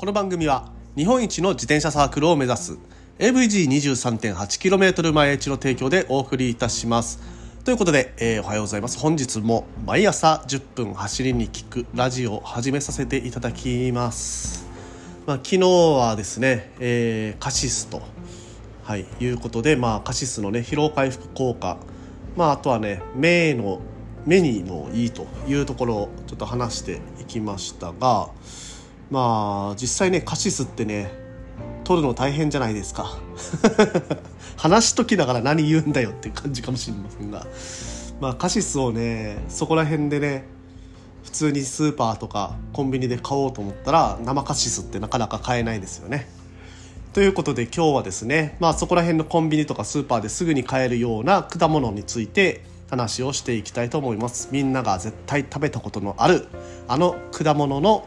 この番組は日本一の自転車サークルを目指す AVG23.8km 前地の提供でお送りいたします。ということで、えー、おはようございます。本日も毎朝10分走りに聞くラジオを始めさせていただきます。まあ、昨日はですね、えー、カシスと、はい、いうことで、まあ、カシスのね疲労回復効果、まあ、あとはね目の目にもいいというところをちょっと話していきましたがまあ実際ねカシスってね取るの大変じゃないですか。話しときながら何言うんだよって感じかもしれませんが。まあカシスをねそこら辺でね普通にスーパーとかコンビニで買おうと思ったら生カシスってなかなか買えないですよね。ということで今日はですねまあそこら辺のコンビニとかスーパーですぐに買えるような果物について話をしていきたいと思います。みんなが絶対食べたことのあるあの果物の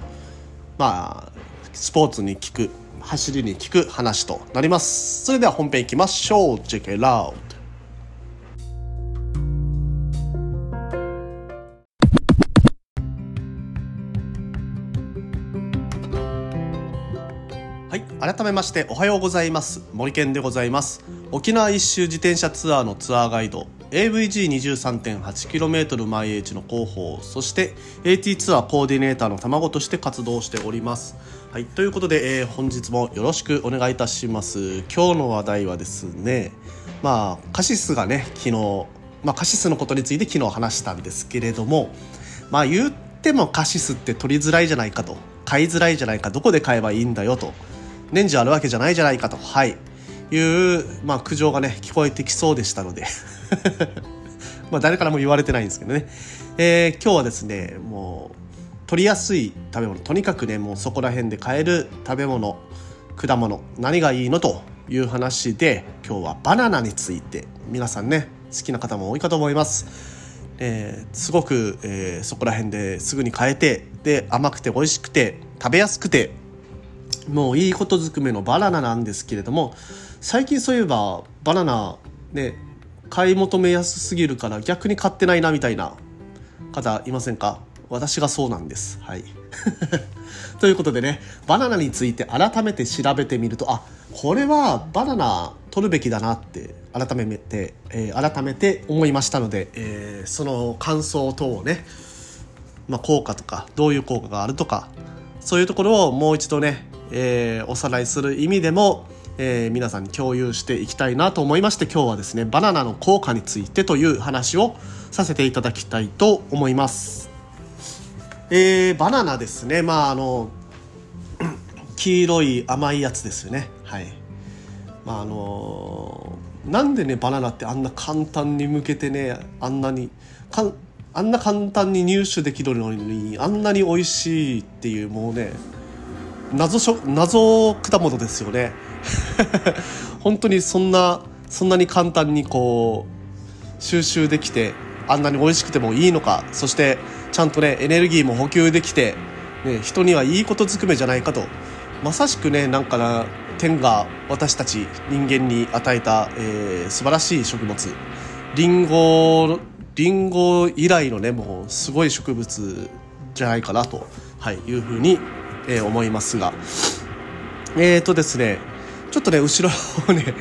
まあスポーツに効く走りに効く話となります。それでは本編いきましょう。Check it out はい改めましておはようございます。森健でございます。沖縄一周自転車ツアーのツアーガイド AVG23.8km 毎 H の広報そして AT ツアーコーディネーターの卵として活動しております。はいということで、えー、本日もよろしくお願いいたします。今日の話題はですねまあカシスがね昨日まあカシスのことについて昨日話したんですけれどもまあ言ってもカシスって取りづらいじゃないかと買いづらいじゃないかどこで買えばいいんだよと年中あるわけじゃないじゃないかと。はい。いう、まあ、苦情がね聞こえてきそうでしたので。まあ誰からも言われてないんですけどね、えー、今日はですねもう取りやすい食べ物。とにかくねもうそこら辺で買える食べ物果物何がいいのという話で今日はバナナについて皆さんね好きな方も多いかと思います、えー、すごく、えー、そこら辺ですぐに買えてで甘くて美味しくて食べやすくてもういいことずくめのバナナなんですけれども最近そういえばバナナね買い求めやすすぎるから逆に買ってないなみたいな方いませんか？私がそうなんです。はい。ということでね、バナナについて改めて調べてみると、あ、これはバナナ取るべきだなって改めて、えー、改めて思いましたので、えー、その感想等をね、まあ、効果とか、どういう効果があるとか、そういうところをもう一度ね、えー、おさらいする意味でも、えー、皆さんに共有していきたいなと思いまして今日はですねバナナの効果についてという話をさせていただきたいと思います。えー、バナナですね。まああの 黄色い甘いやつですよね。はい。まああのなんでねバナナってあんな簡単に向けてねあんなにかんあんな簡単に入手できるのにあんなに美味しいっていうもうね謎謎果物ですよね。本当にそんなそんなに簡単にこう収集できてあんなに美味しくてもいいのかそしてちゃんとねエネルギーも補給できて、ね、人にはいいことずくめじゃないかと。まさしくねなんかな天が私たち人間に与えた、えー、素晴らしい食物。リンゴリンゴ以来のねもうすごい植物じゃないかなと、はい、いうふうに、えー、思いますが。えっ、ー、とですねちょっとね後ろをね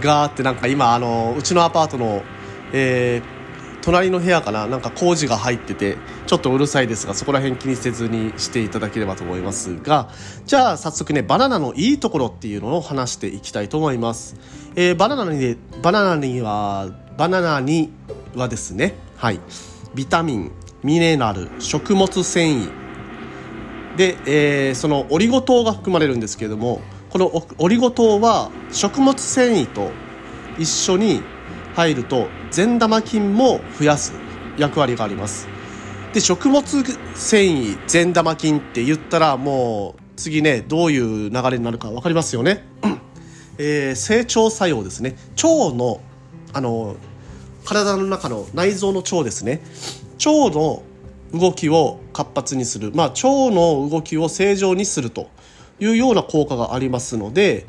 ガーってなんか今あのうちのアパートの、えー、隣の部屋かななんか工事が入っててちょっとうるさいですがそこら辺気にせずにしていただければと思いますがじゃあ早速ねバナナのいいところっていうのを話していきたいと思います、えー、バナナにバナナにはバナナにはですねはいビタミンミネラル食物繊維。で、えー、そのオリゴ糖が含まれるんですけれどもこのオリゴ糖は食物繊維と一緒に入ると善玉菌も増やす役割があります。で食物繊維善玉菌って言ったらもう次ねどういう流れになるか分かりますよね、えー、成長作用ですね。腸のあの体の中の内臓の腸ですね。腸の動きを活発にする、まあ、腸の動きを正常にすると。いうような効果がありますので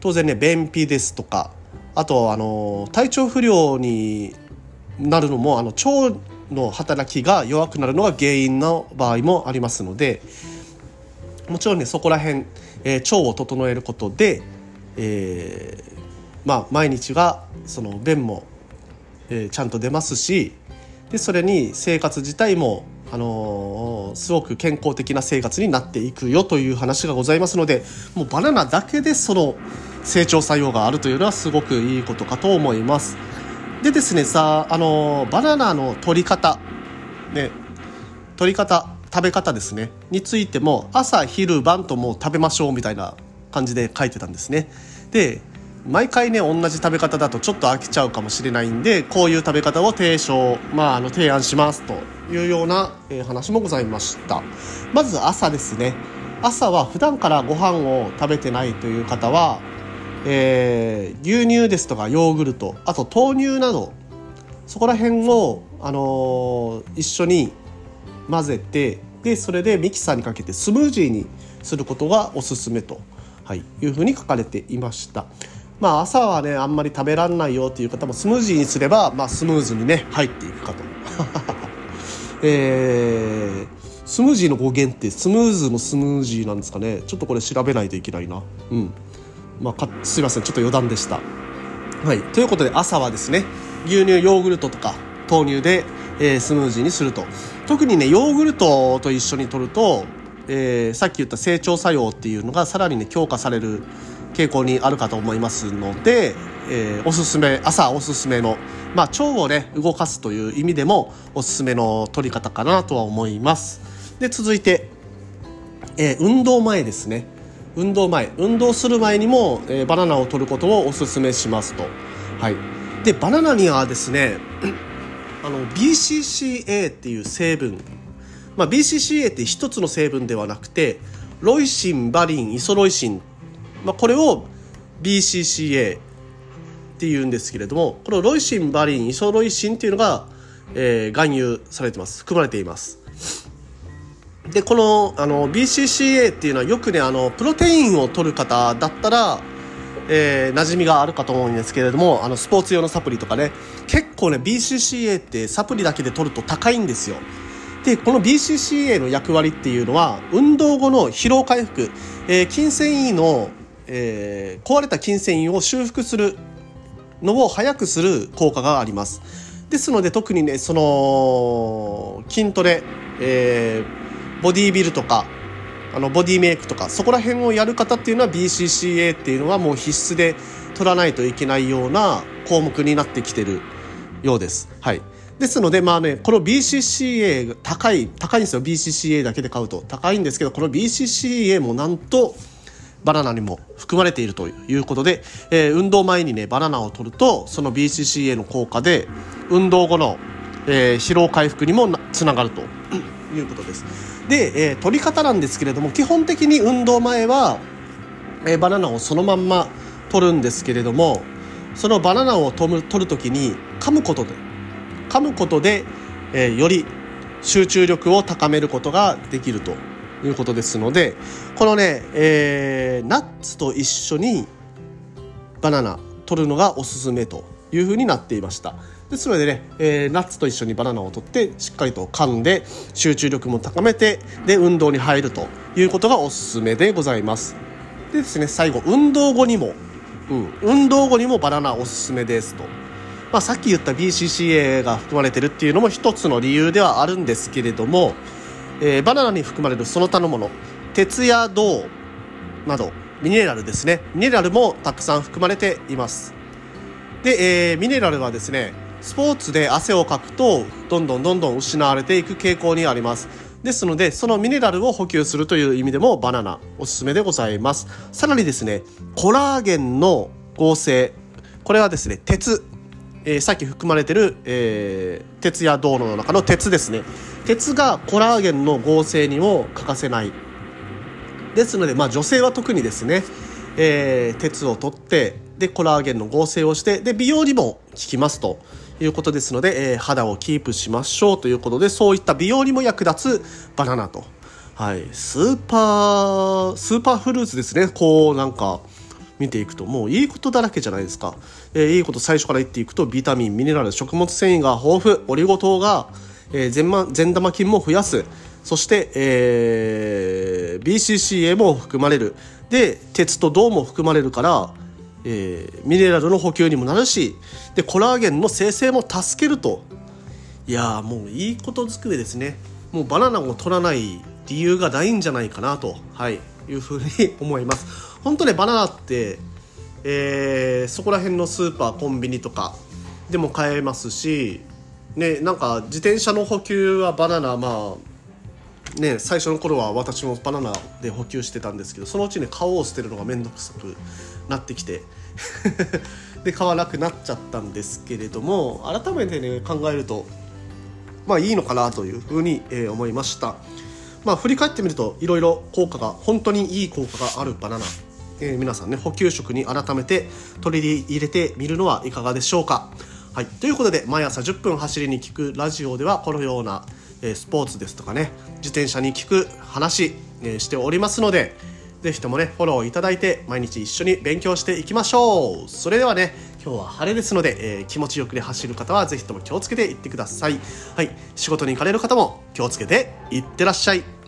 当然ね便秘ですとかあとあの体調不良になるのもあの腸の働きが弱くなるのが原因の場合もありますのでもちろんねそこら辺、えー、腸を整えることで、えー、まあ毎日がその便も、えー、ちゃんと出ますしでそれに生活自体もあのー、すごく健康的な生活になっていくよという話がございますのでもうバナナだけでその成長作用があるというのはすごくいいことかと思います。でですねさあのバナナの取り方ね取り方食べ方ですねについても朝昼晩ともう食べましょうみたいな感じで書いてたんですね。で毎回ね同じ食べ方だとちょっと飽きちゃうかもしれないんでこういう食べ方を提唱、まあ、あの提案しますというような、え、話もございましたまず朝ですね朝は普段からご飯を食べてないという方はえー、牛乳ですとかヨーグルトあと豆乳などそこら辺を、あのー、一緒に混ぜてでそれでミキサーにかけてスムージーにすることがおすすめと、はい、いうふうに書かれていました。まあ、朝はねあんまり食べられないよっていう方もスムージーにすれば、まあ、スムーズにね入っていくかと。えー、スムージーの語源ってスムーズのスムージーなんですかねちょっとこれ調べないといけないな。うんまあ、すいませんちょっと余談でした。はい、ということで朝はですね牛乳ヨーグルトとか豆乳で、えー、スムージーにすると特にねヨーグルトと一緒に摂ると、えー、さっき言った成長作用っていうのがさらにね強化される傾向にあるかと思いますので、えー、おすすめ朝おすすめの、まあ、腸をね動かすという意味でもおすすめの取り方かなとは思います。で続いて、えー、運動前ですね。運動前。運動する前にも、えー、バナナを取ることをおすすめしますと。はい、でバナナにはですね あの BCCA っていう成分、まあ、BCCA って一つの成分ではなくてロイシンバリンイソロイシン、まあ、これを BCCA っていうんですけれどもこのロイシンバリンイソロイシンっていうのが、えー、含有されてます。含まれています。でこのあの BCCA っていうのはよくねあのプロテインを取る方だったら、えー、馴染みがあるかと思うんですけれどもあのスポーツ用のサプリとかね。結構ね BCCA ってサプリだけで取ると高いんですよ。でこの BCCA の役割っていうのは運動後の疲労回復、えー、筋繊維の、えー、壊れた筋繊維を修復するのを早くする効果がありますですので特にねその筋トレ、えーボディービルとかあのボディメイクとかそこら辺をやる方っていうのは BCCA っていうのはもう必須で取らないといけないような項目になってきてるようです。はい。ですので、まあね、この BCCA が高い、高いんですよ。BCCA だけで買うと。高いんですけど、この BCCA もなんと、バナナにも含まれているということで、えー、運動前にね、バナナを取ると、その BCCA の効果で、運動後の、えー、疲労回復にもつながると。いうことです。で、えー、取り方なんですけれども基本的に運動前は、えー、バナナをそのまんま取るんですけれどもそのバナナを取る取る時に噛むことで噛むことで、えー、より集中力を高めることができると。いうことですのでこのね、えー、ナッツと一緒にバナナ取るのがおすすめというふうになっていました。ですのでね、えー、ナッツと一緒にバナナを取ってしっかりと噛んで集中力も高めてで運動に入るということがおすすめでございますでですね最後運動後にも、うん、運動後にもバナナおすすめですと、まあ、さっき言った BCCA が含まれてるっていうのも一つの理由ではあるんですけれども、えー、バナナに含まれるその他のもの鉄や銅などミネラルですね。ミネラルもたくさん含まれています。で、えー、ミネラルはですねスポーツで汗をかくとどんどんどんどん失われていく傾向にあります。ですのでそのミネラルを補給するという意味でもバナナおすすめでございます。さらにですねコラーゲンの合成。これはですね鉄、えー、さっき含まれてる、えー、鉄や銅の中の鉄ですね。鉄がコラーゲンの合成にも欠かせない。ですので、まあ、女性は特にですね、えー、鉄を取ってでコラーゲンの合成をしてで美容にも効きますということですので、えー、肌をキープしましょうということでそういった美容にも役立つバナナと、はい、スーパースーパーフルーツですね。こうなんか見ていくともういいことだらけじゃないですか、えー、いいこと最初から言っていくとビタミンミネラル食物繊維が豊富オリゴ糖が、えー、善,、ま、善玉菌も増やす。そして、えー、BCCA も含まれる。で鉄と銅も含まれるから、えー、ミネラルの補給にもなるしでコラーゲンの生成も助けると。いやもういいことずくめですね。もうバナナを取らない理由がないんじゃないかなと、はい、いうふうに 思います。本当ねバナナって、えー、そこら辺のスーパーコンビニとかでも買えますしねなんか自転車の補給はバナナまあね最初の頃は私もバナナで補給してたんですけどそのうちね皮を捨てるのが面倒くさくなってきて で買わなくなっちゃったんですけれども改めてね考えるとまあいいのかなというふうに、えー、思いました。まあ振り返ってみるといろいろ効果が本当にいい効果があるバナナ。えー、皆さんね補給食に改めて取り入れてみるのはいかがでしょうか。はい、ということで毎朝10分走りに聞くラジオではこのような、えー、スポーツですとかね自転車に聞く話、えー、しておりますので是非ともねフォローいただいて毎日一緒に勉強していきましょう。それではね今日は晴れですので、えー、気持ちよくね走る方は是非とも気をつけていってください。はい。仕事に行かれる方も気をつけていってらっしゃい。